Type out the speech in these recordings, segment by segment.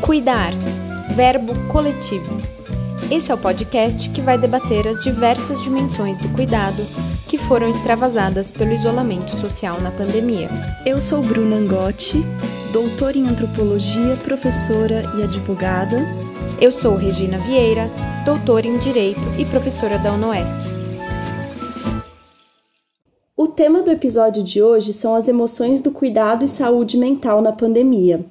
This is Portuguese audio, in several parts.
Cuidar, verbo coletivo. Esse é o podcast que vai debater as diversas dimensões do cuidado que foram extravasadas pelo isolamento social na pandemia. Eu sou Bruna Angotti, doutora em antropologia, professora e advogada. Eu sou Regina Vieira, doutora em direito e professora da UNOESC. O tema do episódio de hoje são as emoções do cuidado e saúde mental na pandemia.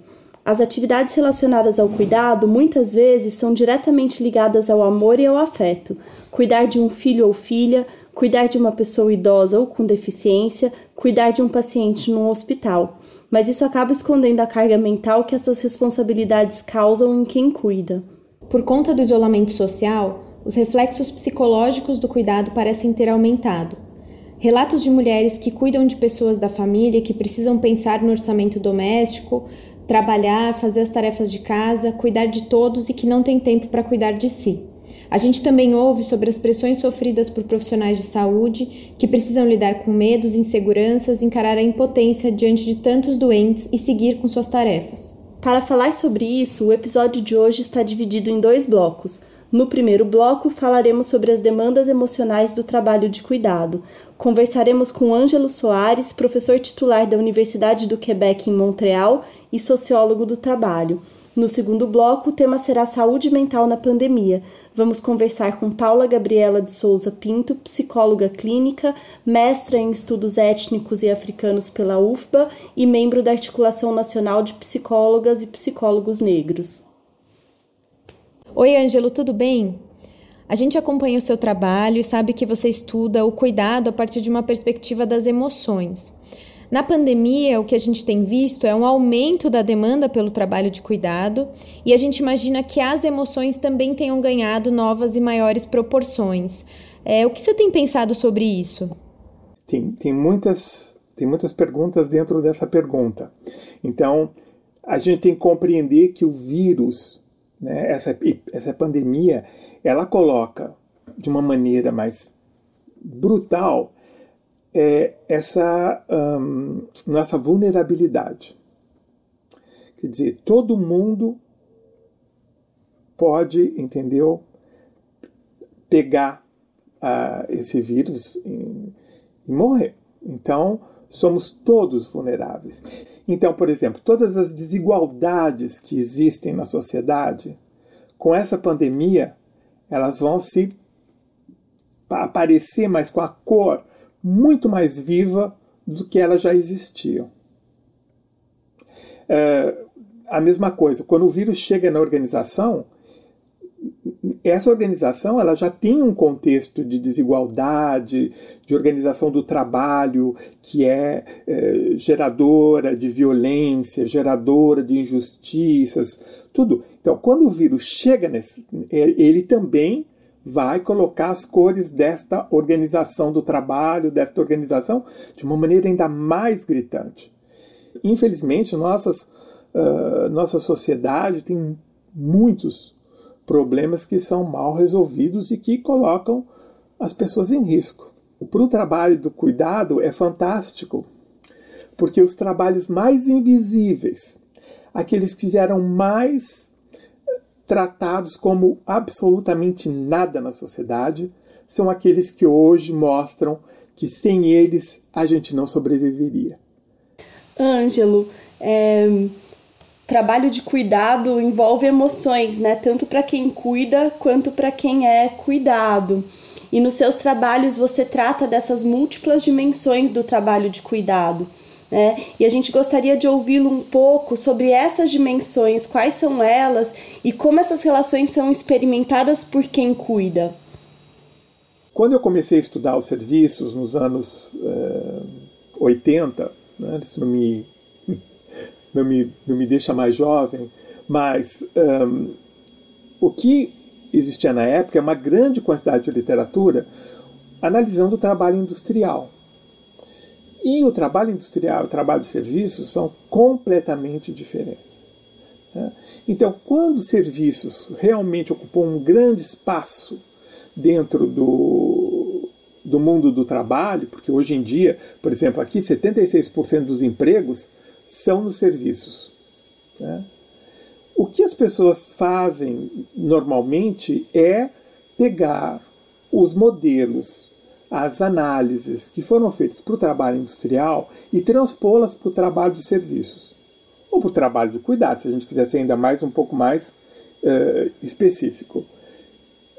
As atividades relacionadas ao cuidado muitas vezes são diretamente ligadas ao amor e ao afeto. Cuidar de um filho ou filha, cuidar de uma pessoa idosa ou com deficiência, cuidar de um paciente num hospital. Mas isso acaba escondendo a carga mental que essas responsabilidades causam em quem cuida. Por conta do isolamento social, os reflexos psicológicos do cuidado parecem ter aumentado. Relatos de mulheres que cuidam de pessoas da família que precisam pensar no orçamento doméstico, trabalhar, fazer as tarefas de casa, cuidar de todos e que não tem tempo para cuidar de si. A gente também ouve sobre as pressões sofridas por profissionais de saúde que precisam lidar com medos, inseguranças, encarar a impotência diante de tantos doentes e seguir com suas tarefas. Para falar sobre isso, o episódio de hoje está dividido em dois blocos. No primeiro bloco, falaremos sobre as demandas emocionais do trabalho de cuidado. Conversaremos com Ângelo Soares, professor titular da Universidade do Quebec em Montreal e sociólogo do trabalho. No segundo bloco, o tema será saúde mental na pandemia. Vamos conversar com Paula Gabriela de Souza Pinto, psicóloga clínica, mestra em estudos étnicos e africanos pela UFBA e membro da Articulação Nacional de Psicólogas e Psicólogos Negros. Oi, Ângelo, tudo bem? A gente acompanha o seu trabalho e sabe que você estuda o cuidado a partir de uma perspectiva das emoções. Na pandemia, o que a gente tem visto é um aumento da demanda pelo trabalho de cuidado e a gente imagina que as emoções também tenham ganhado novas e maiores proporções. É, o que você tem pensado sobre isso? Tem, tem, muitas, tem muitas perguntas dentro dessa pergunta. Então, a gente tem que compreender que o vírus né, essa, essa pandemia, ela coloca de uma maneira mais brutal é, essa um, nossa vulnerabilidade. Quer dizer, todo mundo pode, entendeu, pegar uh, esse vírus e, e morrer. Então, somos todos vulneráveis. Então, por exemplo, todas as desigualdades que existem na sociedade, com essa pandemia, elas vão se aparecer, mas com a cor muito mais viva do que elas já existiam. É, a mesma coisa, quando o vírus chega na organização, essa organização ela já tem um contexto de desigualdade, de organização do trabalho que é, é geradora de violência, geradora de injustiças, tudo. Então, quando o vírus chega nesse, ele também vai colocar as cores desta organização do trabalho, desta organização, de uma maneira ainda mais gritante. Infelizmente, nossas, uh, nossa sociedade tem muitos problemas que são mal resolvidos e que colocam as pessoas em risco. Para o trabalho do cuidado é fantástico, porque os trabalhos mais invisíveis, aqueles que eram mais tratados como absolutamente nada na sociedade, são aqueles que hoje mostram que sem eles a gente não sobreviveria. Ângelo, é, trabalho de cuidado envolve emoções, né? Tanto para quem cuida quanto para quem é cuidado. E nos seus trabalhos você trata dessas múltiplas dimensões do trabalho de cuidado. Né? E a gente gostaria de ouvi-lo um pouco sobre essas dimensões, quais são elas e como essas relações são experimentadas por quem cuida. Quando eu comecei a estudar os serviços nos anos é, 80, né, se não me não me, não me deixa mais jovem, mas um, o que existia na época é uma grande quantidade de literatura analisando o trabalho industrial. E o trabalho industrial e o trabalho de serviços são completamente diferentes. Né? Então, quando os serviços realmente ocupam um grande espaço dentro do, do mundo do trabalho, porque hoje em dia, por exemplo, aqui 76% dos empregos são nos serviços. Né? O que as pessoas fazem normalmente é pegar os modelos, as análises que foram feitas para o trabalho industrial e transpô-las para o trabalho de serviços ou para o trabalho de cuidado, se a gente quiser ser ainda mais um pouco mais uh, específico.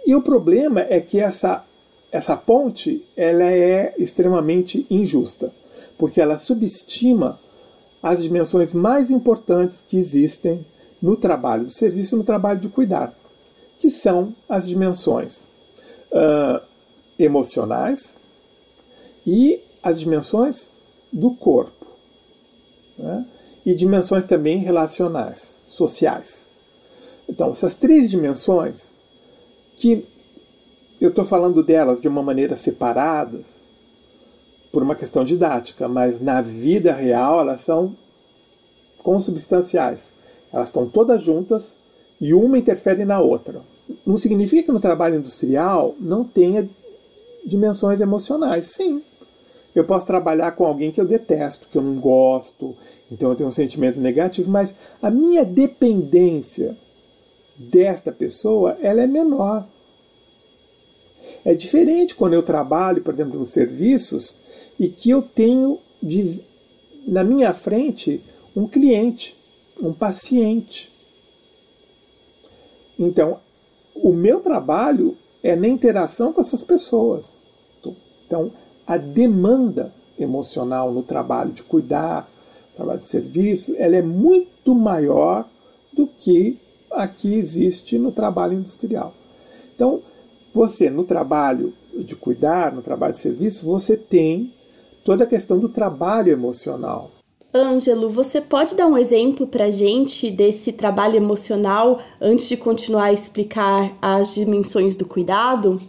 E o problema é que essa, essa ponte ela é extremamente injusta, porque ela subestima as dimensões mais importantes que existem no trabalho do serviço no trabalho de cuidar, que são as dimensões uh, emocionais e as dimensões do corpo. Né? E dimensões também relacionais, sociais. Então, essas três dimensões que eu estou falando delas de uma maneira separadas por uma questão didática, mas na vida real elas são consubstanciais. Elas estão todas juntas e uma interfere na outra. Não significa que no trabalho industrial não tenha dimensões emocionais. Sim. Eu posso trabalhar com alguém que eu detesto, que eu não gosto, então eu tenho um sentimento negativo, mas a minha dependência desta pessoa, ela é menor. É diferente quando eu trabalho, por exemplo, nos serviços e que eu tenho de, na minha frente um cliente, um paciente. Então, o meu trabalho é na interação com essas pessoas. Então, a demanda emocional no trabalho de cuidar, trabalho de serviço, ela é muito maior do que aqui existe no trabalho industrial. Então, você no trabalho de cuidar, no trabalho de serviço, você tem toda a questão do trabalho emocional. Ângelo, você pode dar um exemplo para a gente desse trabalho emocional antes de continuar a explicar as dimensões do cuidado?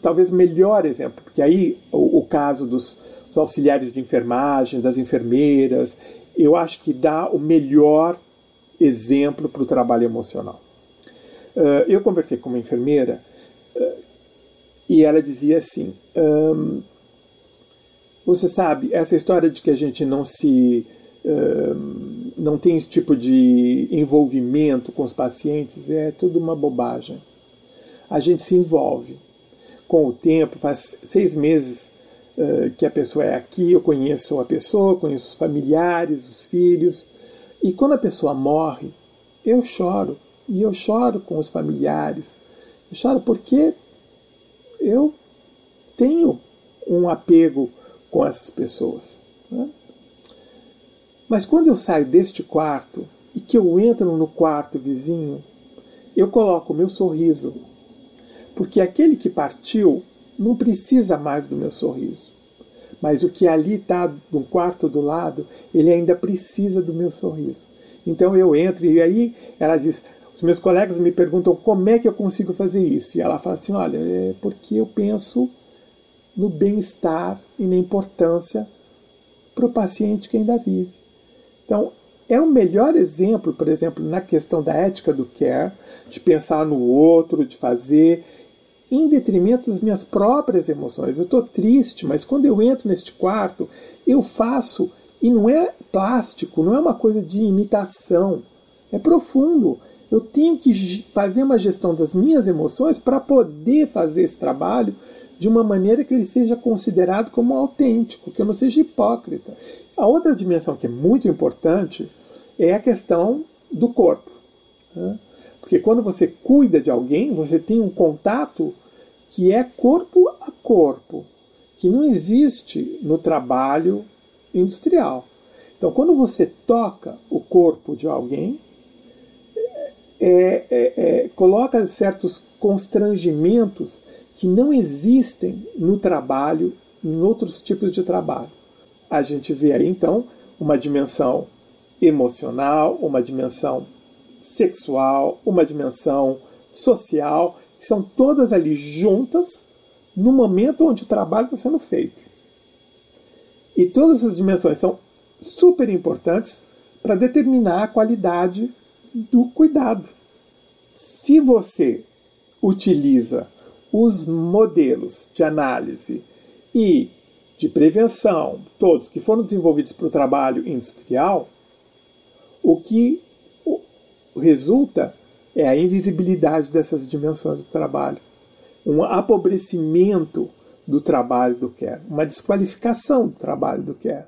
Talvez o melhor exemplo, porque aí o, o caso dos auxiliares de enfermagem, das enfermeiras, eu acho que dá o melhor exemplo para o trabalho emocional. Uh, eu conversei com uma enfermeira uh, e ela dizia assim: um, você sabe, essa história de que a gente não se. Um, não tem esse tipo de envolvimento com os pacientes é tudo uma bobagem. A gente se envolve. Com o tempo, faz seis meses uh, que a pessoa é aqui, eu conheço a pessoa, conheço os familiares, os filhos, e quando a pessoa morre, eu choro. E eu choro com os familiares. Eu choro porque eu tenho um apego com essas pessoas. Né? Mas quando eu saio deste quarto e que eu entro no quarto vizinho, eu coloco o meu sorriso. Porque aquele que partiu não precisa mais do meu sorriso mas o que ali está no quarto do lado, ele ainda precisa do meu sorriso. Então eu entro e aí ela diz: os meus colegas me perguntam como é que eu consigo fazer isso. E ela fala assim: olha, é porque eu penso no bem-estar e na importância para o paciente que ainda vive. Então, é o melhor exemplo, por exemplo, na questão da ética do care, de pensar no outro, de fazer em detrimento das minhas próprias emoções. Eu estou triste, mas quando eu entro neste quarto, eu faço, e não é plástico, não é uma coisa de imitação, é profundo. Eu tenho que fazer uma gestão das minhas emoções para poder fazer esse trabalho de uma maneira que ele seja considerado como autêntico, que eu não seja hipócrita. A outra dimensão que é muito importante é a questão do corpo. Né? Porque quando você cuida de alguém, você tem um contato que é corpo a corpo, que não existe no trabalho industrial. Então, quando você toca o corpo de alguém, é, é, é, coloca certos constrangimentos que não existem no trabalho, em outros tipos de trabalho. A gente vê aí, então, uma dimensão emocional, uma dimensão sexual, uma dimensão social, que são todas ali juntas no momento onde o trabalho está sendo feito. E todas essas dimensões são super importantes para determinar a qualidade do cuidado. Se você utiliza os modelos de análise e de prevenção, todos que foram desenvolvidos para o trabalho industrial, o que resulta é a invisibilidade dessas dimensões do trabalho, um apobrecimento do trabalho do care, uma desqualificação do trabalho do care,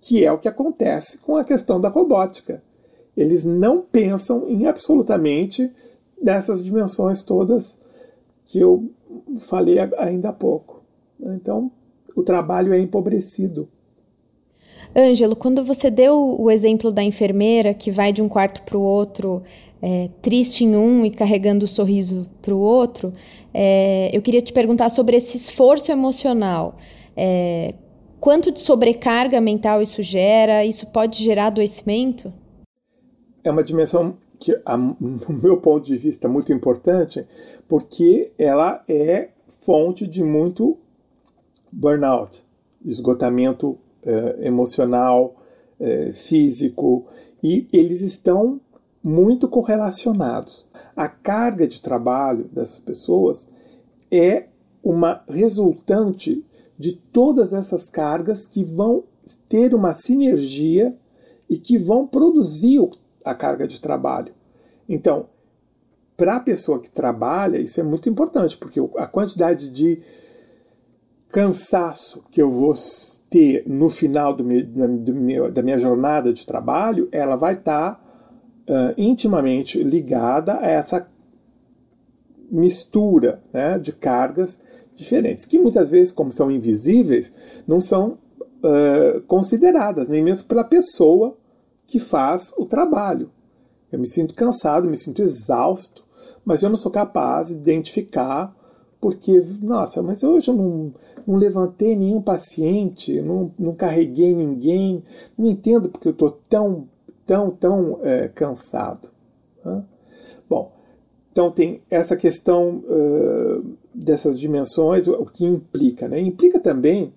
que é o que acontece com a questão da robótica. Eles não pensam em absolutamente dessas dimensões todas que eu falei ainda há pouco. Então, o trabalho é empobrecido. Ângelo, quando você deu o exemplo da enfermeira que vai de um quarto para o outro, é, triste em um e carregando o sorriso para o outro, é, eu queria te perguntar sobre esse esforço emocional. É, quanto de sobrecarga mental isso gera? Isso pode gerar adoecimento? É uma dimensão que, no meu ponto de vista, é muito importante, porque ela é fonte de muito burnout, esgotamento eh, emocional, eh, físico, e eles estão muito correlacionados. A carga de trabalho dessas pessoas é uma resultante de todas essas cargas que vão ter uma sinergia e que vão produzir a carga de trabalho. Então, para a pessoa que trabalha, isso é muito importante, porque a quantidade de cansaço que eu vou ter no final do meu, do meu, da minha jornada de trabalho, ela vai estar tá, uh, intimamente ligada a essa mistura né, de cargas diferentes, que muitas vezes, como são invisíveis, não são uh, consideradas, nem mesmo pela pessoa que faz o trabalho. Eu me sinto cansado, me sinto exausto, mas eu não sou capaz de identificar porque, nossa, mas hoje eu não, não levantei nenhum paciente, não, não carreguei ninguém, não entendo porque eu estou tão, tão, tão é, cansado. Né? Bom, então tem essa questão uh, dessas dimensões, o que implica. Né? Implica também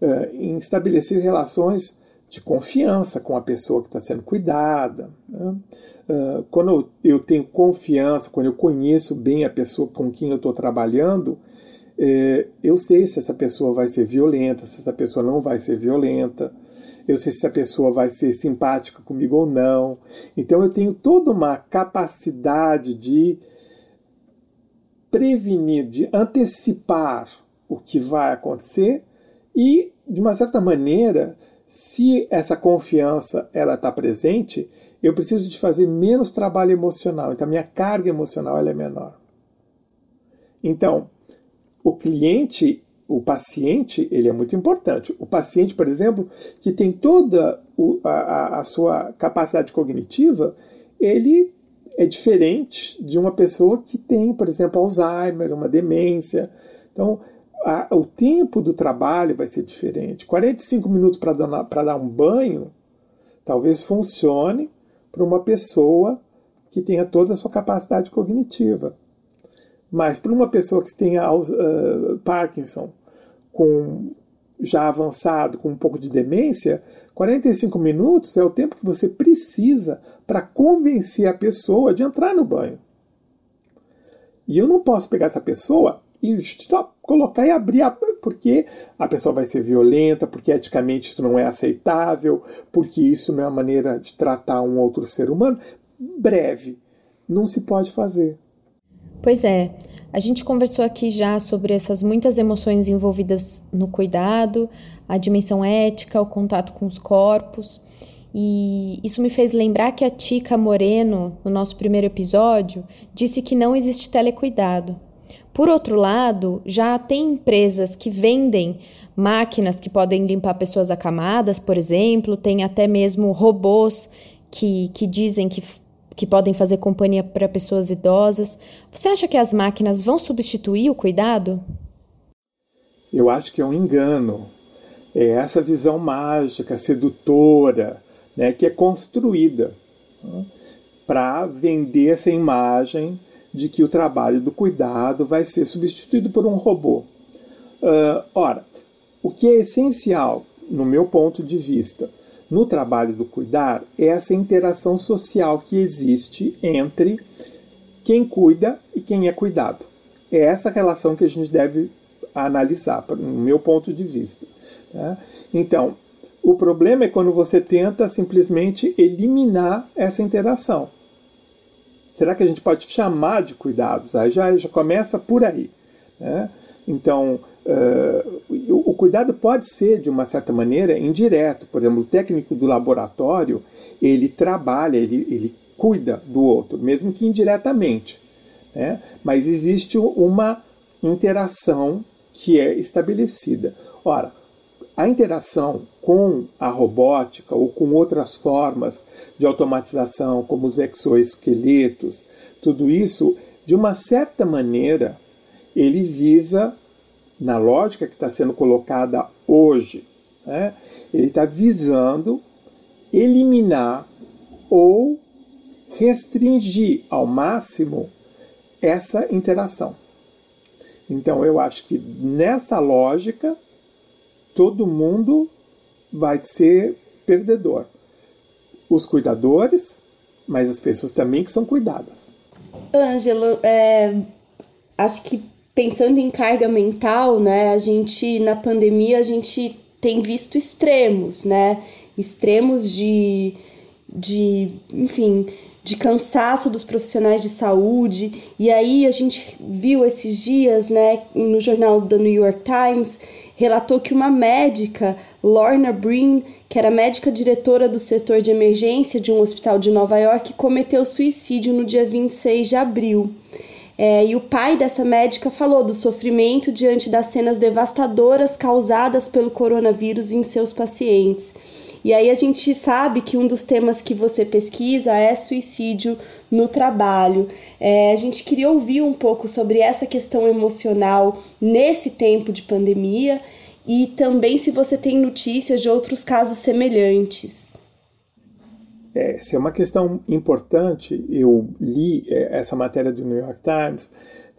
uh, em estabelecer relações de confiança com a pessoa que está sendo cuidada. Né? Uh, quando eu tenho confiança, quando eu conheço bem a pessoa com quem eu estou trabalhando, é, eu sei se essa pessoa vai ser violenta, se essa pessoa não vai ser violenta, eu sei se essa pessoa vai ser simpática comigo ou não. Então eu tenho toda uma capacidade de prevenir, de antecipar o que vai acontecer e, de uma certa maneira, se essa confiança ela está presente, eu preciso de fazer menos trabalho emocional. Então, minha carga emocional ela é menor. Então, o cliente, o paciente, ele é muito importante. O paciente, por exemplo, que tem toda a, a sua capacidade cognitiva, ele é diferente de uma pessoa que tem, por exemplo, Alzheimer, uma demência. Então, a, o tempo do trabalho vai ser diferente. 45 minutos para dar, um banho talvez funcione para uma pessoa que tenha toda a sua capacidade cognitiva. Mas para uma pessoa que tenha uh, Parkinson, com já avançado, com um pouco de demência, 45 minutos é o tempo que você precisa para convencer a pessoa de entrar no banho. E eu não posso pegar essa pessoa e só colocar e abrir, a, porque a pessoa vai ser violenta, porque eticamente isso não é aceitável, porque isso não é a maneira de tratar um outro ser humano. Breve, não se pode fazer. Pois é, a gente conversou aqui já sobre essas muitas emoções envolvidas no cuidado, a dimensão ética, o contato com os corpos. E isso me fez lembrar que a Tica Moreno, no nosso primeiro episódio, disse que não existe telecuidado. Por outro lado, já tem empresas que vendem máquinas que podem limpar pessoas acamadas, por exemplo, tem até mesmo robôs que, que dizem que, que podem fazer companhia para pessoas idosas. Você acha que as máquinas vão substituir o cuidado? Eu acho que é um engano. É essa visão mágica, sedutora, né, que é construída né, para vender essa imagem de que o trabalho do cuidado vai ser substituído por um robô. Uh, ora, o que é essencial, no meu ponto de vista, no trabalho do cuidar é essa interação social que existe entre quem cuida e quem é cuidado. É essa relação que a gente deve analisar, no meu ponto de vista. Né? Então, o problema é quando você tenta simplesmente eliminar essa interação. Será que a gente pode chamar de cuidados? Aí já, já começa por aí. Né? Então, uh, o, o, cuidado pode ser, de uma certa maneira, indireto. Por exemplo, o técnico do laboratório, ele trabalha, ele, ele cuida do outro, mesmo que indiretamente. Né? Mas existe uma interação que é estabelecida. Ora, a interação com a robótica ou com outras formas de automatização, como os exoesqueletos, tudo isso, de uma certa maneira, ele visa, na lógica que está sendo colocada hoje, né, ele está visando eliminar ou restringir ao máximo essa interação. Então eu acho que nessa lógica todo mundo vai ser perdedor. Os cuidadores, mas as pessoas também que são cuidadas. Ângelo, é, acho que pensando em carga mental, né, a gente na pandemia a gente tem visto extremos, né? Extremos de, de enfim, de cansaço dos profissionais de saúde. E aí a gente viu esses dias, né, no jornal da New York Times, relatou que uma médica, Lorna Breen, que era médica diretora do setor de emergência de um hospital de Nova York, cometeu suicídio no dia 26 de abril. É, e o pai dessa médica falou do sofrimento diante das cenas devastadoras causadas pelo coronavírus em seus pacientes. E aí a gente sabe que um dos temas que você pesquisa é suicídio no trabalho. É, a gente queria ouvir um pouco sobre essa questão emocional nesse tempo de pandemia e também se você tem notícias de outros casos semelhantes. É, essa é uma questão importante. Eu li é, essa matéria do New York Times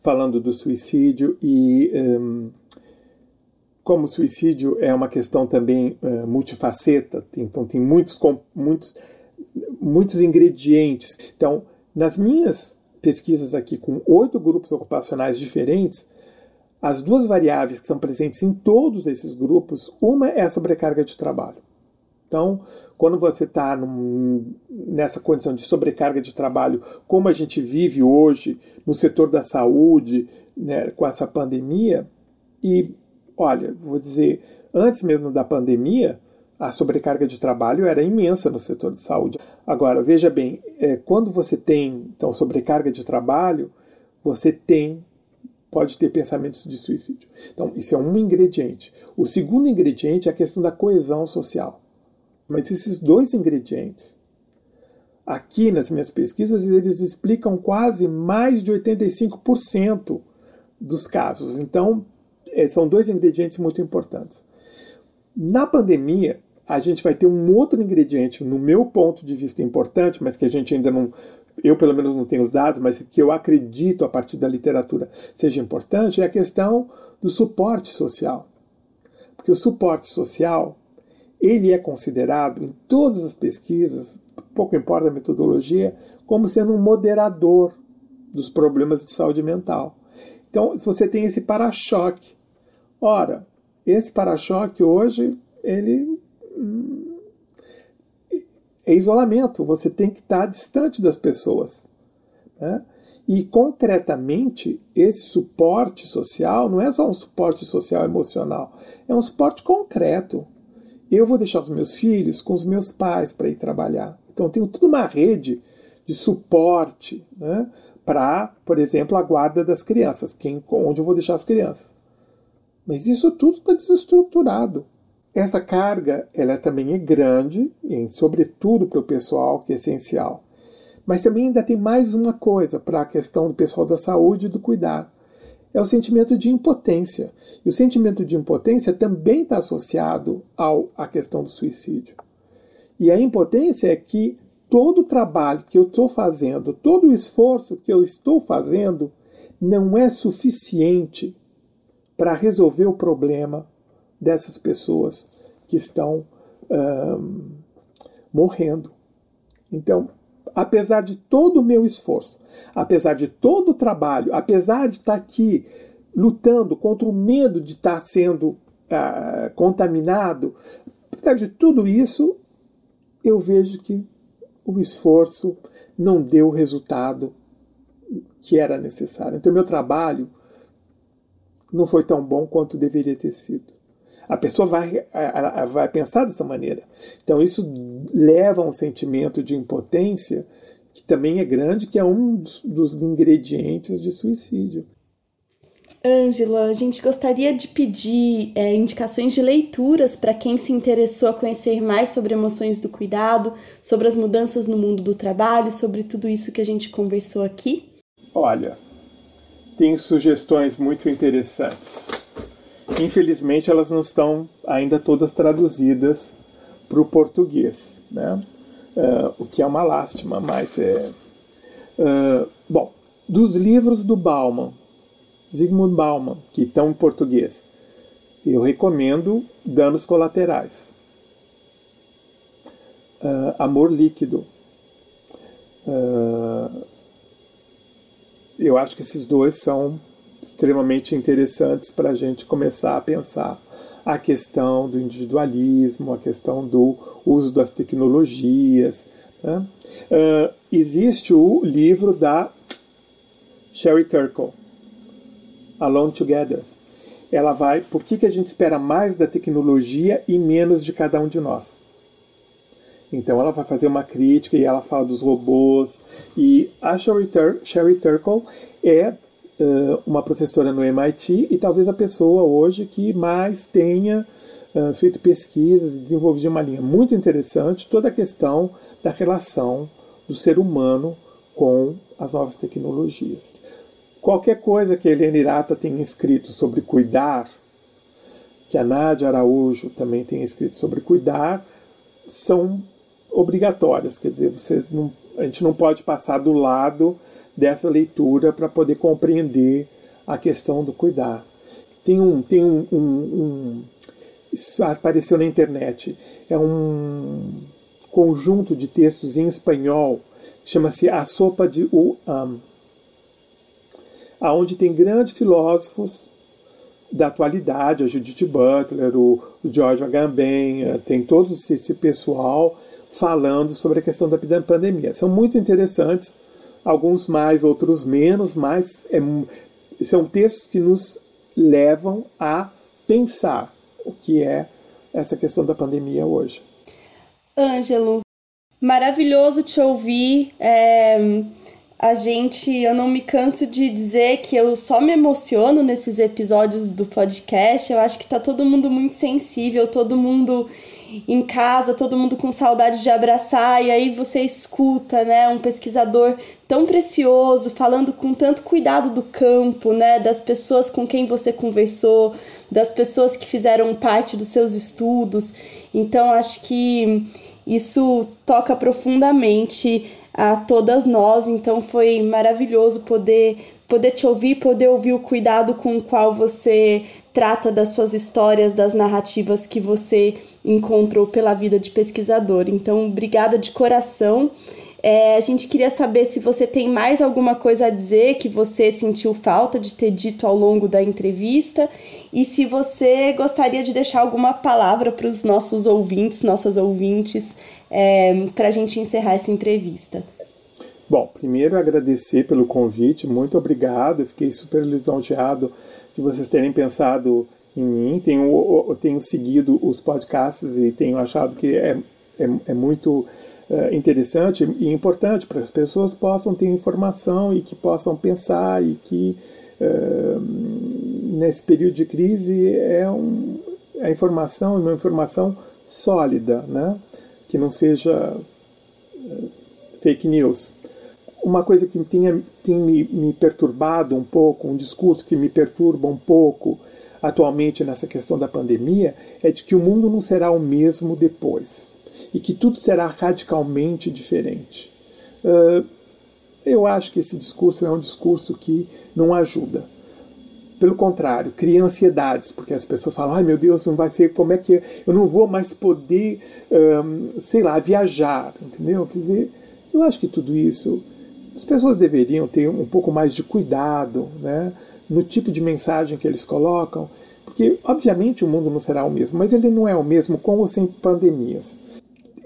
falando do suicídio e um, como o suicídio é uma questão também uh, multifaceta, então tem muitos, muitos, muitos ingredientes. Então, nas minhas pesquisas aqui com oito grupos ocupacionais diferentes, as duas variáveis que são presentes em todos esses grupos, uma é a sobrecarga de trabalho. Então, quando você está nessa condição de sobrecarga de trabalho, como a gente vive hoje no setor da saúde, né, com essa pandemia, e olha, vou dizer, antes mesmo da pandemia, a sobrecarga de trabalho era imensa no setor de saúde. Agora, veja bem, é, quando você tem então sobrecarga de trabalho, você tem pode ter pensamentos de suicídio. Então, isso é um ingrediente. O segundo ingrediente é a questão da coesão social. Mas esses dois ingredientes, aqui nas minhas pesquisas, eles explicam quase mais de 85% dos casos. Então, são dois ingredientes muito importantes. Na pandemia, a gente vai ter um outro ingrediente, no meu ponto de vista importante, mas que a gente ainda não, eu pelo menos não tenho os dados, mas que eu acredito a partir da literatura seja importante, é a questão do suporte social. Porque o suporte social ele é considerado em todas as pesquisas, pouco importa a metodologia, como sendo um moderador dos problemas de saúde mental. Então, você tem esse para-choque. Ora, esse para-choque hoje, ele hum, é isolamento. Você tem que estar distante das pessoas. Né? E, concretamente, esse suporte social não é só um suporte social emocional, é um suporte concreto. Eu vou deixar os meus filhos com os meus pais para ir trabalhar. Então, tenho toda uma rede de suporte né, para, por exemplo, a guarda das crianças, quem, onde eu vou deixar as crianças. Mas isso tudo está desestruturado. Essa carga ela também é grande, e sobretudo para o pessoal, que é essencial. Mas também ainda tem mais uma coisa para a questão do pessoal da saúde e do cuidar é o sentimento de impotência. E o sentimento de impotência também está associado ao, à questão do suicídio. E a impotência é que todo o trabalho que eu estou fazendo, todo o esforço que eu estou fazendo, não é suficiente para resolver o problema dessas pessoas que estão morrendo. Então, apesar de todo o meu esforço, apesar de todo o trabalho, apesar de estar aqui lutando contra o medo de estar sendo ah, contaminado, apesar de tudo isso, eu vejo que o esforço não deu o resultado que era necessário. Então, meu trabalho não foi tão bom quanto deveria ter sido. A pessoa vai, vai pensar dessa maneira. Então, isso leva a um sentimento de impotência que também é grande, que é um dos ingredientes de suicídio. Ângela, a gente gostaria de pedir é, indicações de leituras para quem se interessou a conhecer mais sobre emoções do cuidado, sobre as mudanças no mundo do trabalho, sobre tudo isso que a gente conversou aqui. Olha, tem sugestões muito interessantes. Infelizmente, elas não estão ainda todas traduzidas para o português, né? Uh, o que é uma lástima, mas é. Uh, bom, dos livros do Bauman, Zygmunt Bauman, que estão em português. Eu recomendo Danos Colaterais. Uh, Amor Líquido. Eu acho que esses dois são extremamente interessantes para a gente começar a pensar a questão do individualismo, a questão do uso das tecnologias. Né? Uh, existe o livro da Sherry Turkle, Alone Together. Ela vai, por que, que a gente espera mais da tecnologia e menos de cada um de nós? Então ela vai fazer uma crítica e ela fala dos robôs. E a Sherry, Tur Sherry Turkle é uh, uma professora no MIT e talvez a pessoa hoje que mais tenha uh, feito pesquisas e desenvolvido uma linha muito interessante toda a questão da relação do ser humano com as novas tecnologias. Qualquer coisa que a Helene Irata tenha escrito sobre cuidar, que a Nádia Araújo também tenha escrito sobre cuidar, são obrigatórias. Quer dizer, vocês não, a gente não pode passar do lado dessa leitura para poder compreender a questão do cuidar. Tem um, tem um, um, um isso apareceu na internet. É um conjunto de textos em espanhol, chama-se A Sopa de Uam aonde tem grandes filósofos da atualidade, a Judith Butler, o, George Agamben, eh, tem todo esse pessoal falando sobre a questão da pandemia. São muito interessantes, alguns mais, outros menos, mas é, são textos que nos levam a pensar o que é essa questão da pandemia hoje. Ângelo, maravilhoso te ouvir. É a gente, eu não me canso de dizer que eu só me emociono nesses episódios do podcast. Eu acho que tá todo mundo muito sensível, todo mundo em casa, todo mundo com saudade de abraçar, e aí você escuta, né, um pesquisador tão precioso, falando com tanto cuidado do campo, né, das pessoas com quem você conversou, das pessoas que fizeram parte dos seus estudos. Então, acho que isso toca profundamente a todas nós. Então foi maravilhoso poder poder te ouvir, poder ouvir o cuidado com o qual você trata das suas histórias, das narrativas que você encontrou pela vida de pesquisador. Então, obrigada de coração. É, a gente queria saber se você tem mais alguma coisa a dizer que você sentiu falta de ter dito ao longo da entrevista e se você gostaria de deixar alguma palavra para os nossos ouvintes, nossas ouvintes, é, para a gente encerrar essa entrevista. Bom, primeiro agradecer pelo convite, muito obrigado, fiquei super lisonjeado de vocês terem pensado em mim. Tenho, tenho seguido os podcasts e tenho achado que é, é, é muito uh, interessante e importante para as pessoas possam ter informação e que possam pensar e que uh, nesse período de crise é um, a informação uma informação sólida, né? que não seja uh, fake news uma coisa que tinha, tem me, me perturbado um pouco, um discurso que me perturba um pouco atualmente nessa questão da pandemia, é de que o mundo não será o mesmo depois e que tudo será radicalmente diferente. Uh, eu acho que esse discurso é um discurso que não ajuda. Pelo contrário, cria ansiedades, porque as pessoas falam: ai meu Deus, não vai ser, como é que eu não vou mais poder, um, sei lá, viajar, entendeu? Quer dizer, eu acho que tudo isso as pessoas deveriam ter um pouco mais de cuidado né, no tipo de mensagem que eles colocam, porque, obviamente, o mundo não será o mesmo, mas ele não é o mesmo com ou sem pandemias.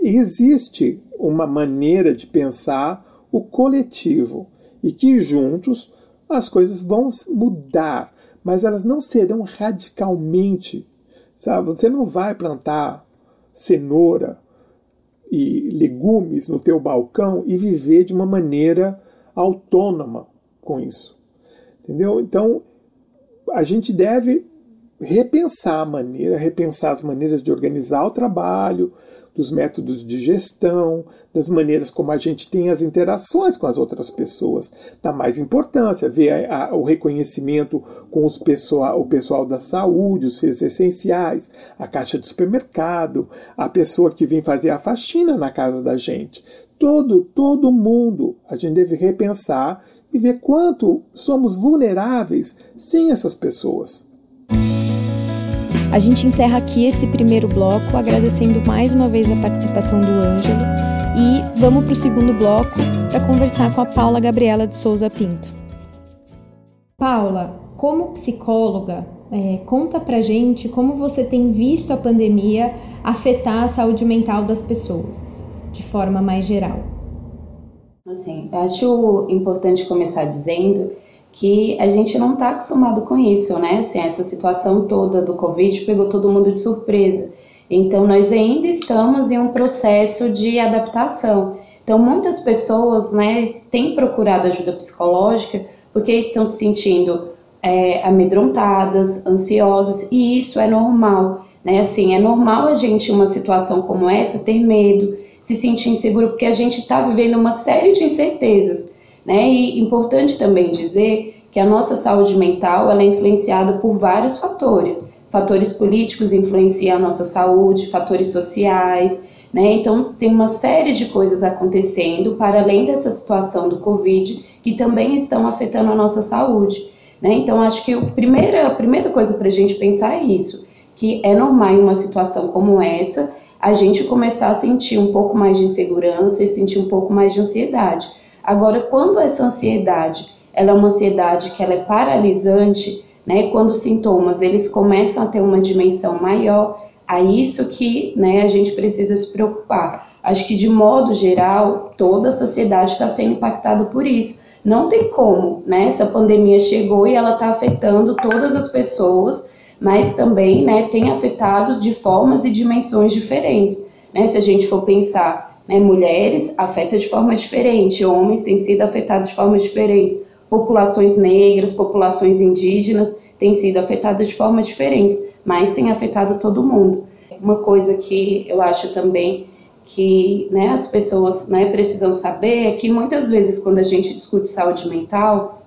Existe uma maneira de pensar o coletivo. e que juntos as coisas vão mudar, mas elas não serão radicalmente. Sabe? Você não vai plantar cenoura e legumes no teu balcão e viver de uma maneira autônoma com isso. Entendeu? Então, a gente deve repensar a maneira, repensar as maneiras de organizar o trabalho, dos métodos de gestão, das maneiras como a gente tem as interações com as outras pessoas. Dá mais importância, ver a, a, o reconhecimento com os o pessoal da saúde, os seres essenciais, a caixa de supermercado, a pessoa que vem fazer a faxina na casa da gente. Todo, todo mundo a gente deve repensar e ver quanto somos vulneráveis sem essas pessoas. A gente encerra aqui esse primeiro bloco agradecendo mais uma vez a participação do Ângelo e vamos para o segundo bloco para conversar com a Paula Gabriela de Souza Pinto. Paula, como psicóloga, é, conta pra gente como você tem visto a pandemia afetar a saúde mental das pessoas, de forma mais geral. Assim, acho importante começar dizendo que a gente não está acostumado com isso, né? Assim, essa situação toda do Covid pegou todo mundo de surpresa. Então, nós ainda estamos em um processo de adaptação. Então, muitas pessoas, né, têm procurado ajuda psicológica porque estão se sentindo é, amedrontadas, ansiosas, e isso é normal, né? Assim, é normal a gente, em uma situação como essa, ter medo, se sentir inseguro, porque a gente está vivendo uma série de incertezas. Né? E importante também dizer que a nossa saúde mental ela é influenciada por vários fatores. Fatores políticos influenciam a nossa saúde, fatores sociais, né? Então tem uma série de coisas acontecendo para além dessa situação do Covid que também estão afetando a nossa saúde. Né? Então acho que a primeira, a primeira coisa para a gente pensar é isso, que é normal em uma situação como essa a gente começar a sentir um pouco mais de insegurança e sentir um pouco mais de ansiedade. Agora, quando essa ansiedade, ela é uma ansiedade que ela é paralisante, né, quando os sintomas eles começam a ter uma dimensão maior, é isso que né, a gente precisa se preocupar. Acho que de modo geral, toda a sociedade está sendo impactada por isso. Não tem como, né? Essa pandemia chegou e ela está afetando todas as pessoas, mas também né, tem afetado de formas e dimensões diferentes. Né? Se a gente for pensar né? Mulheres afetam de forma diferente, homens têm sido afetados de formas diferentes, populações negras, populações indígenas têm sido afetadas de formas diferentes, mas tem afetado todo mundo. Uma coisa que eu acho também que né, as pessoas né, precisam saber é que muitas vezes quando a gente discute saúde mental,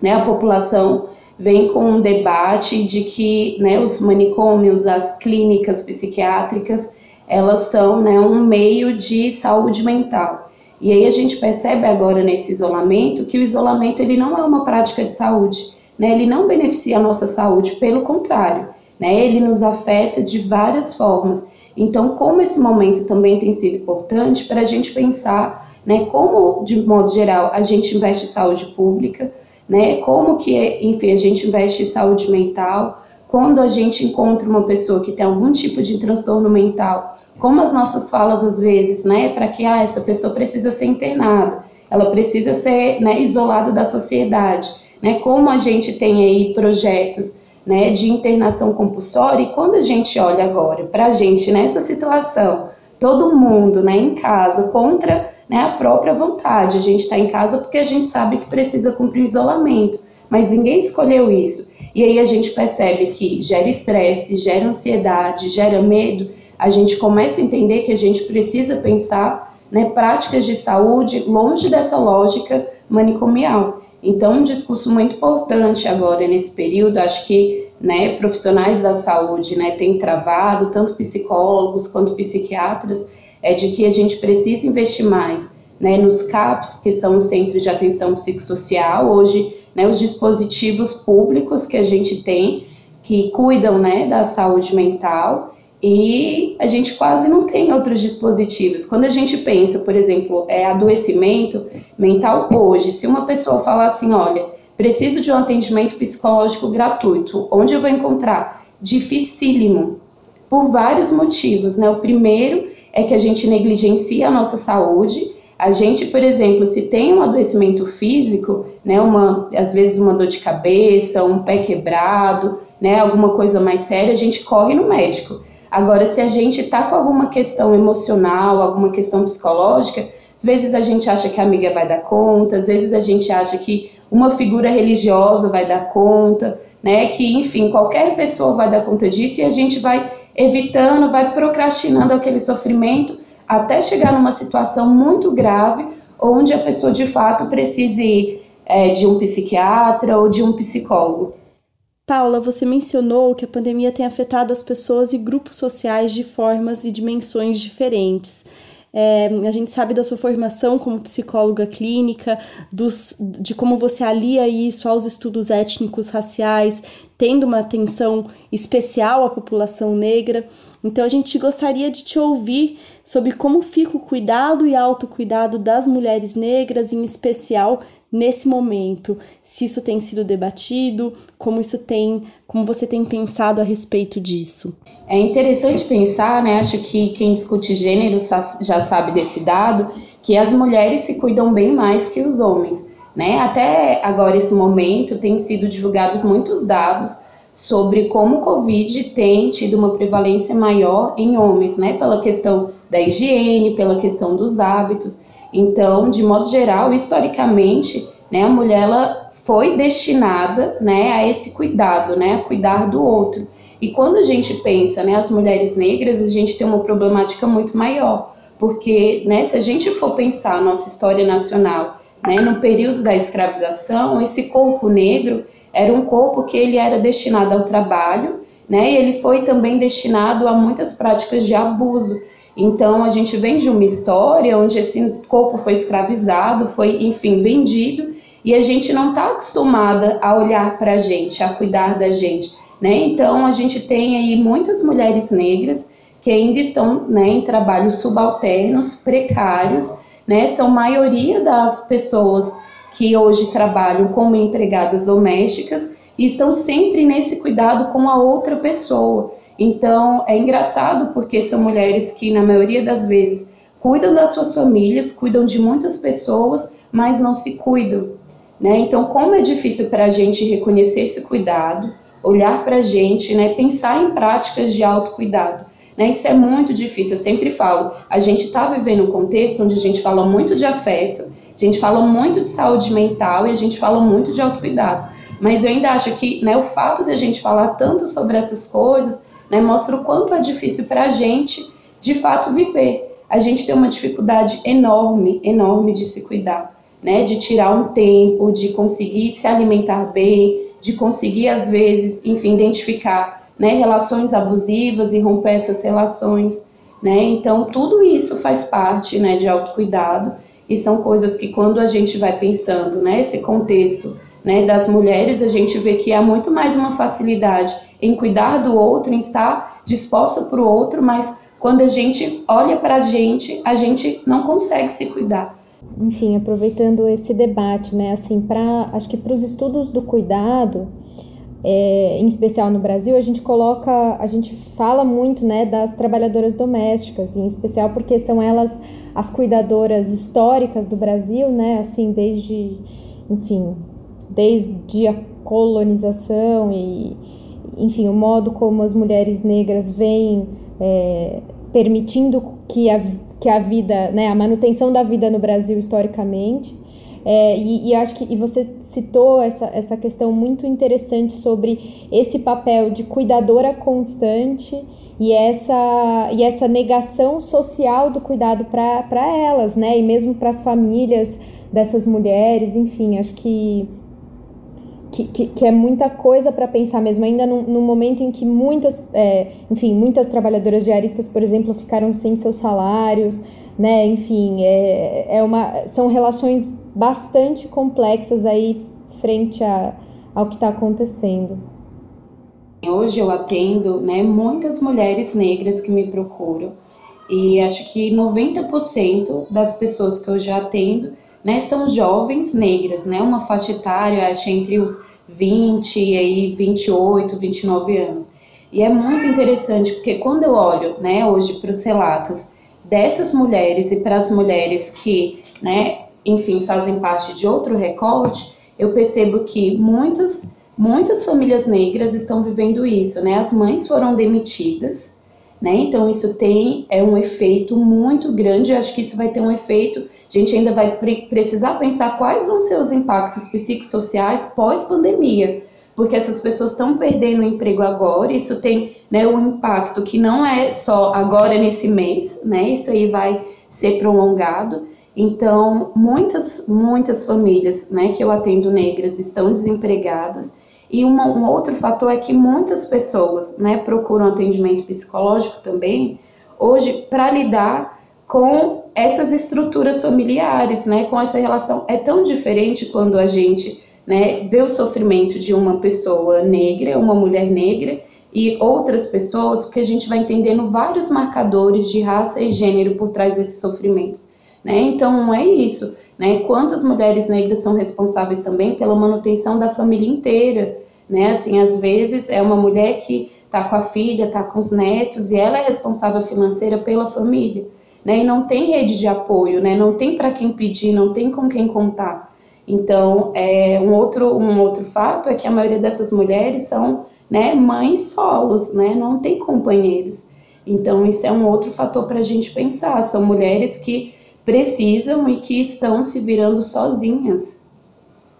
né, a população vem com um debate de que né, os manicômios, as clínicas psiquiátricas, elas são né, um meio de saúde mental. E aí a gente percebe agora nesse isolamento que o isolamento ele não é uma prática de saúde, né? ele não beneficia a nossa saúde, pelo contrário, né? ele nos afeta de várias formas. Então, como esse momento também tem sido importante para a gente pensar né, como, de modo geral, a gente investe em saúde pública, né, como que, enfim, a gente investe em saúde mental, quando a gente encontra uma pessoa que tem algum tipo de transtorno mental, como as nossas falas às vezes, né, para que ah, essa pessoa precisa ser internada, ela precisa ser né, isolada da sociedade, né, como a gente tem aí projetos né, de internação compulsória, e quando a gente olha agora para a gente nessa situação, todo mundo né, em casa contra né, a própria vontade, a gente está em casa porque a gente sabe que precisa cumprir o isolamento, mas ninguém escolheu isso. E aí a gente percebe que gera estresse, gera ansiedade, gera medo, a gente começa a entender que a gente precisa pensar né, práticas de saúde longe dessa lógica manicomial. Então, um discurso muito importante agora nesse período, acho que né, profissionais da saúde né, têm travado, tanto psicólogos quanto psiquiatras, é de que a gente precisa investir mais né, nos CAPs, que são os Centros de Atenção Psicossocial, hoje né, os dispositivos públicos que a gente tem, que cuidam né, da saúde mental, e a gente quase não tem outros dispositivos. Quando a gente pensa, por exemplo, é adoecimento mental hoje, se uma pessoa falar assim, olha, preciso de um atendimento psicológico gratuito, onde eu vou encontrar? Dificílimo, por vários motivos, né? O primeiro é que a gente negligencia a nossa saúde, A gente, por exemplo, se tem um adoecimento físico, né, uma, às vezes uma dor de cabeça, um pé quebrado, né, alguma coisa mais séria, a gente corre no médico. Agora, se a gente está com alguma questão emocional, alguma questão psicológica, às vezes a gente acha que a amiga vai dar conta, às vezes a gente acha que uma figura religiosa vai dar conta, né? Que, enfim, qualquer pessoa vai dar conta disso e a gente vai evitando, vai procrastinando aquele sofrimento até chegar numa situação muito grave, onde a pessoa de fato precise é, de um psiquiatra ou de um psicólogo. Paula, você mencionou que a pandemia tem afetado as pessoas e grupos sociais de formas e dimensões diferentes. É, a gente sabe da sua formação como psicóloga clínica, dos, de como você alia isso aos estudos étnicos raciais, tendo uma atenção especial à população negra. Então a gente gostaria de te ouvir sobre como fica o cuidado e autocuidado das mulheres negras, em especial nesse momento, se isso tem sido debatido, como isso tem, como você tem pensado a respeito disso. É interessante pensar, né? Acho que quem discute gênero já sabe desse dado, que as mulheres se cuidam bem mais que os homens, né? Até agora esse momento tem sido divulgados muitos dados sobre como o Covid tem tido uma prevalência maior em homens, né? Pela questão da higiene, pela questão dos hábitos. Então, de modo geral, historicamente, né, a mulher ela foi destinada né, a esse cuidado, né, a cuidar do outro. E quando a gente pensa, né, as mulheres negras, a gente tem uma problemática muito maior, porque, né, se a gente for pensar a nossa história nacional, né, no período da escravização, esse corpo negro era um corpo que ele era destinado ao trabalho, né, e ele foi também destinado a muitas práticas de abuso. Então a gente vem de uma história onde esse corpo foi escravizado, foi, enfim, vendido, e a gente não está acostumada a olhar para a gente, a cuidar da gente. Né? Então a gente tem aí muitas mulheres negras que ainda estão né, em trabalhos subalternos, precários, né? São maioria das pessoas que hoje trabalham como empregadas domésticas e estão sempre nesse cuidado com a outra pessoa. Então, é engraçado porque são mulheres que, na maioria das vezes, cuidam das suas famílias, cuidam de muitas pessoas, mas não se cuidam. Né? Então, como é difícil para a gente reconhecer esse cuidado, olhar para a gente, né? pensar em práticas de autocuidado. Né? Isso é muito difícil, eu sempre falo. A gente está vivendo um contexto onde a gente fala muito de afeto, a gente fala muito de saúde mental e a gente fala muito de autocuidado. Mas eu ainda acho que né, o fato de a gente falar tanto sobre essas coisas né, mostra o quanto é difícil para a gente, de fato, viver. A gente tem uma dificuldade enorme, enorme de se cuidar, né, de tirar um tempo, de conseguir se alimentar bem, de conseguir, às vezes, enfim, identificar né, relações abusivas e romper essas relações. Né? Então, tudo isso faz parte né, de autocuidado e são coisas que, quando a gente vai pensando né, contexto né, das mulheres, a gente vê que há muito mais uma facilidade em cuidar do outro, em estar disposta para o outro, mas quando a gente olha para a gente, a gente não consegue se cuidar. Enfim, aproveitando esse debate, né, assim, para acho que para os estudos do cuidado, é, em especial no Brasil, a gente coloca, a gente fala muito, né, das trabalhadoras domésticas, em especial porque são elas as cuidadoras históricas do Brasil, né, assim, desde, enfim, desde a colonização e enfim, o modo como as mulheres negras vêm é, permitindo que a, que a vida, né, a manutenção da vida no Brasil historicamente. É, e, e, acho que e você citou essa, essa questão muito interessante sobre esse papel de cuidadora constante e essa, e essa negação social do cuidado para elas, né? E mesmo para as famílias dessas mulheres, enfim, acho que que, que, que, é muita coisa para pensar mesmo, ainda no, no, momento em que muitas, é, enfim, muitas trabalhadoras diaristas, por exemplo, ficaram sem seus salários, né, enfim, é, é uma, são relações bastante complexas aí frente a, ao que está acontecendo. Hoje eu atendo, né, muitas mulheres negras que me procuram e acho que 90% das pessoas que eu já atendo né, são jovens negras, né, uma faixa etária, acho, entre os 20 e aí 28, 29 anos. E é muito interessante porque quando eu olho, né, hoje para os relatos dessas mulheres e para as mulheres que né, enfim, fazem parte de outro recorte, eu percebo que muitas, muitas famílias negras estão vivendo isso, né? As mães foram demitidas, né? Então isso tem é um efeito muito grande. Eu acho que isso vai ter um efeito. A gente ainda vai pre precisar pensar quais vão ser os impactos psicossociais pós-pandemia, porque essas pessoas estão perdendo o emprego agora. Isso tem né, um impacto que não é só agora nesse mês, né? Isso aí vai ser prolongado. Então, muitas, muitas famílias né, que eu atendo negras estão desempregadas. E uma, um outro fator é que muitas pessoas né, procuram atendimento psicológico também, hoje, para lidar com essas estruturas familiares, né, com essa relação. É tão diferente quando a gente né, vê o sofrimento de uma pessoa negra, uma mulher negra, e outras pessoas, porque a gente vai entendendo vários marcadores de raça e gênero por trás desses sofrimentos. Né? Então, é isso. Né? Quantas mulheres negras são responsáveis também pela manutenção da família inteira? Né? Assim, às vezes é uma mulher que está com a filha, está com os netos e ela é responsável financeira pela família. Né? E não tem rede de apoio, né? não tem para quem pedir, não tem com quem contar. Então, é, um, outro, um outro fato é que a maioria dessas mulheres são né, mães solos, né? não tem companheiros. Então, isso é um outro fator para a gente pensar. São mulheres que precisam e que estão se virando sozinhas.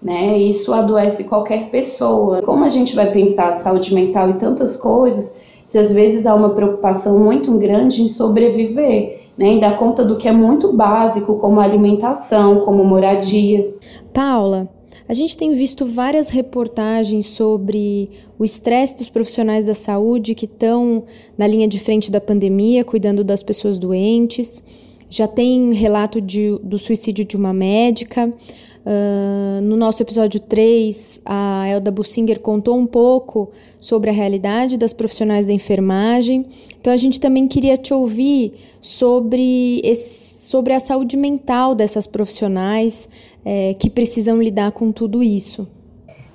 Né? Isso adoece qualquer pessoa. Como a gente vai pensar saúde mental e tantas coisas, se às vezes há uma preocupação muito grande em sobreviver, né? em dar conta do que é muito básico, como alimentação, como moradia. Paula, a gente tem visto várias reportagens sobre o estresse dos profissionais da saúde que estão na linha de frente da pandemia, cuidando das pessoas doentes. Já tem relato de, do suicídio de uma médica. Uh, no nosso episódio 3, a Elda Bussinger contou um pouco sobre a realidade das profissionais da enfermagem. Então, a gente também queria te ouvir sobre, esse, sobre a saúde mental dessas profissionais é, que precisam lidar com tudo isso.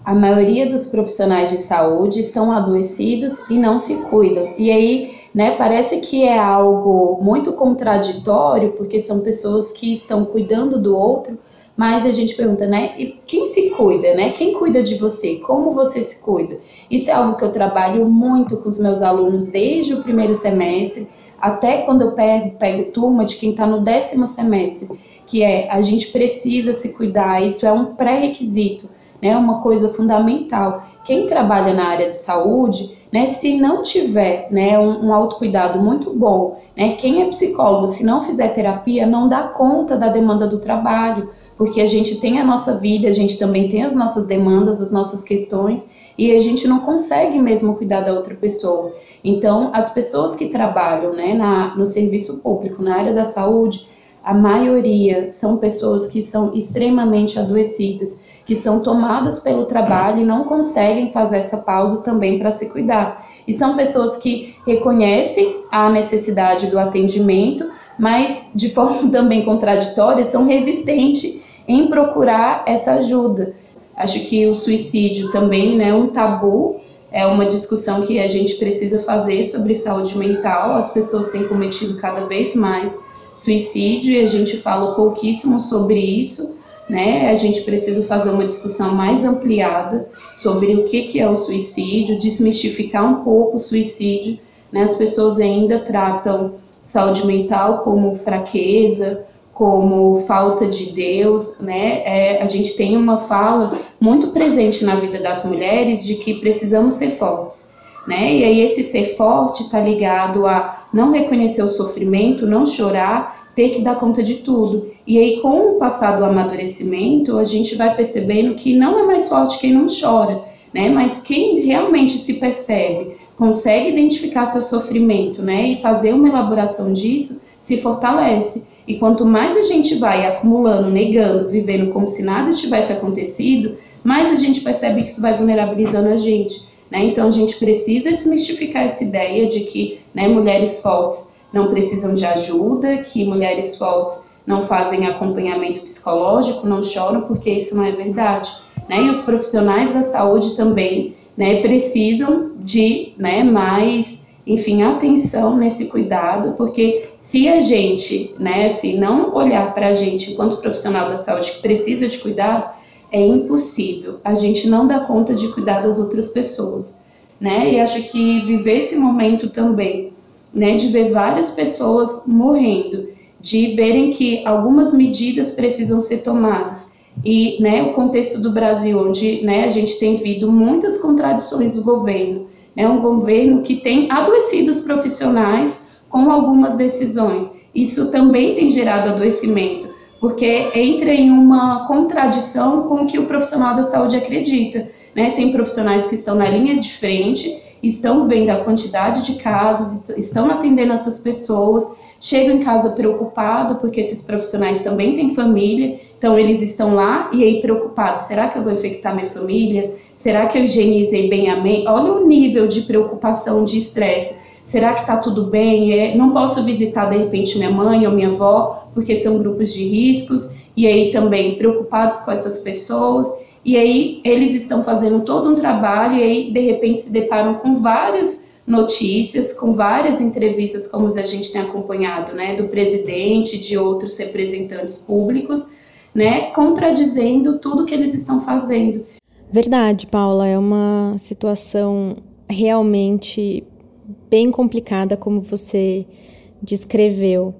A maioria dos profissionais de saúde são adoecidos e não se cuidam. E aí né? Parece que é algo muito contraditório, porque são pessoas que estão cuidando do outro, mas a gente pergunta, né? E quem se cuida, né? Quem cuida de você? Como você se cuida? Isso é algo que eu trabalho muito com os meus alunos desde o primeiro semestre até quando eu pego, pego turma de quem está no décimo semestre, que é a gente precisa se cuidar, isso é um pré-requisito, né? Uma coisa fundamental. Quem trabalha na área de saúde né? Se não tiver né, um, um autocuidado muito bom, né? Quem é psicólogo, se não fizer terapia, não dá conta da demanda do trabalho, porque a gente tem a nossa vida, a gente também tem as nossas demandas, as nossas questões, e a gente não consegue mesmo cuidar da outra pessoa. Então, as pessoas que trabalham né, na, no serviço público, na área da saúde, a maioria são pessoas que são extremamente adoecidas que são tomadas pelo trabalho e não conseguem fazer essa pausa também para se cuidar. E são pessoas que reconhecem a necessidade do atendimento, mas de forma também contraditória são resistentes em procurar essa ajuda. Acho que o suicídio também né, é um tabu, é uma discussão que a gente precisa fazer sobre saúde mental. As pessoas têm cometido cada vez mais suicídio e a gente fala pouquíssimo sobre isso né? A gente precisa fazer uma discussão mais ampliada sobre o que, que é o suicídio, desmistificar um pouco o suicídio. Né? As pessoas ainda tratam saúde mental como fraqueza, como falta de Deus, né? É, a gente tem uma fala muito presente na vida das mulheres de que precisamos ser fortes, né? E aí esse ser forte está ligado a não reconhecer o sofrimento, não chorar ter que dar conta de tudo. E aí, com o passar do amadurecimento, a gente vai percebendo que não é mais forte quem não chora, né? Mas quem realmente se percebe, consegue identificar seu sofrimento, né? E fazer uma elaboração disso, se fortalece. E quanto mais a gente vai acumulando, negando, vivendo como se nada estivesse acontecido, mais a gente percebe que isso vai vulnerabilizando a gente. Né? Então a gente precisa desmistificar essa ideia de que né, mulheres fortes não precisam de ajuda, que mulheres fortes não fazem acompanhamento psicológico, não choram, porque isso não é verdade. Né? E os profissionais da saúde também né, precisam de né, mais enfim, atenção nesse cuidado, porque se a gente, né, se não olhar para a gente enquanto profissional da saúde que precisa de cuidado, é impossível. A gente não dá conta de cuidar das outras pessoas, né? E acho que viver esse momento também, né, de ver várias pessoas morrendo, de verem que algumas medidas precisam ser tomadas e, né, o contexto do Brasil, onde, né, a gente tem visto muitas contradições do governo, né, um governo que tem adoecido os profissionais com algumas decisões. Isso também tem gerado adoecimento porque entra em uma contradição com o que o profissional da saúde acredita. Né? Tem profissionais que estão na linha de frente, estão vendo a quantidade de casos, estão atendendo essas pessoas, chegam em casa preocupado, porque esses profissionais também têm família, então eles estão lá e aí preocupados, será que eu vou infectar minha família? Será que eu higienizei bem a mente? Olha o nível de preocupação, de estresse. Será que está tudo bem? É, não posso visitar de repente minha mãe ou minha avó, porque são grupos de riscos, e aí também preocupados com essas pessoas, e aí eles estão fazendo todo um trabalho, e aí de repente se deparam com várias notícias, com várias entrevistas, como a gente tem acompanhado, né, do presidente, de outros representantes públicos, né, contradizendo tudo que eles estão fazendo. Verdade, Paula, é uma situação realmente bem complicada, como você descreveu.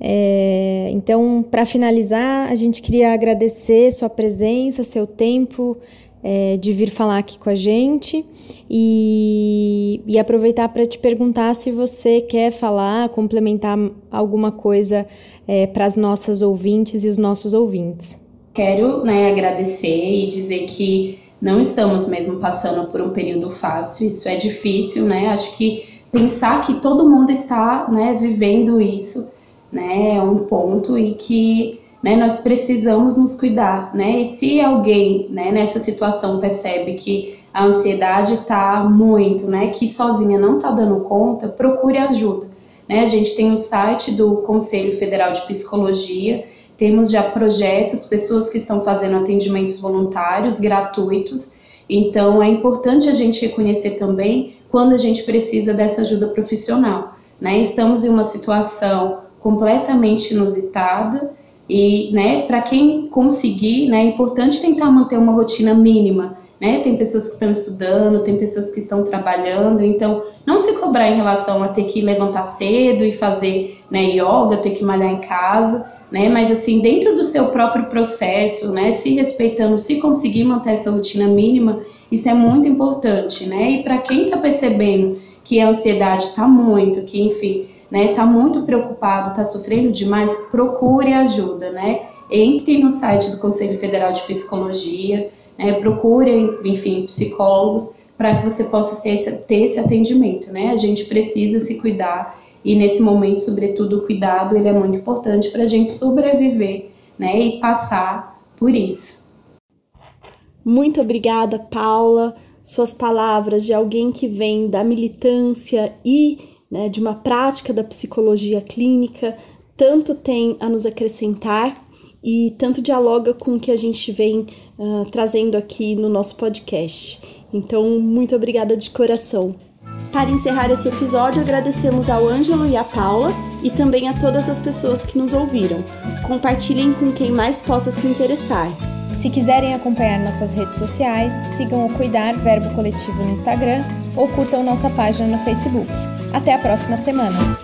É, então, para finalizar, a gente queria agradecer sua presença, seu tempo é, de vir falar aqui com a gente e, e aproveitar para te perguntar se você quer falar, complementar alguma coisa é, para as nossas ouvintes e os nossos ouvintes. Quero né, agradecer e dizer que não estamos mesmo passando por um período fácil, isso é difícil, né? Acho que pensar que todo mundo está né, vivendo isso né, é um ponto e que né, nós precisamos nos cuidar. Né? E se alguém né, nessa situação percebe que a ansiedade está muito, né, que sozinha não está dando conta, procure ajuda. Né? A gente tem o site do Conselho Federal de Psicologia, temos já projetos, pessoas que estão fazendo atendimentos voluntários, gratuitos. Então, é importante a gente reconhecer também quando a gente precisa dessa ajuda profissional. Né? Estamos em uma situação completamente inusitada e, né, para quem conseguir, né, é importante tentar manter uma rotina mínima. Né? Tem pessoas que estão estudando, tem pessoas que estão trabalhando, então não se cobrar em relação a ter que levantar cedo e fazer né, yoga, ter que malhar em casa, né? Mas assim, dentro do seu próprio processo, né, se respeitando, se conseguir manter essa rotina mínima, isso é muito importante, né? E para quem está percebendo que a ansiedade está muito, que enfim, né, está muito preocupado, está sofrendo demais, procure ajuda, né? Entre no site do Conselho Federal de Psicologia, né, procure, enfim, psicólogos para que você possa ter esse atendimento, né? A gente precisa se cuidar e nesse momento, sobretudo, o cuidado ele é muito importante para a gente sobreviver, né? E passar por isso. Muito obrigada, Paula. Suas palavras de alguém que vem da militância e né, de uma prática da psicologia clínica tanto tem a nos acrescentar e tanto dialoga com o que a gente vem uh, trazendo aqui no nosso podcast. Então, muito obrigada de coração. Para encerrar esse episódio, agradecemos ao Ângelo e à Paula e também a todas as pessoas que nos ouviram. Compartilhem com quem mais possa se interessar. Se quiserem acompanhar nossas redes sociais, sigam o Cuidar Verbo Coletivo no Instagram ou curtam nossa página no Facebook. Até a próxima semana!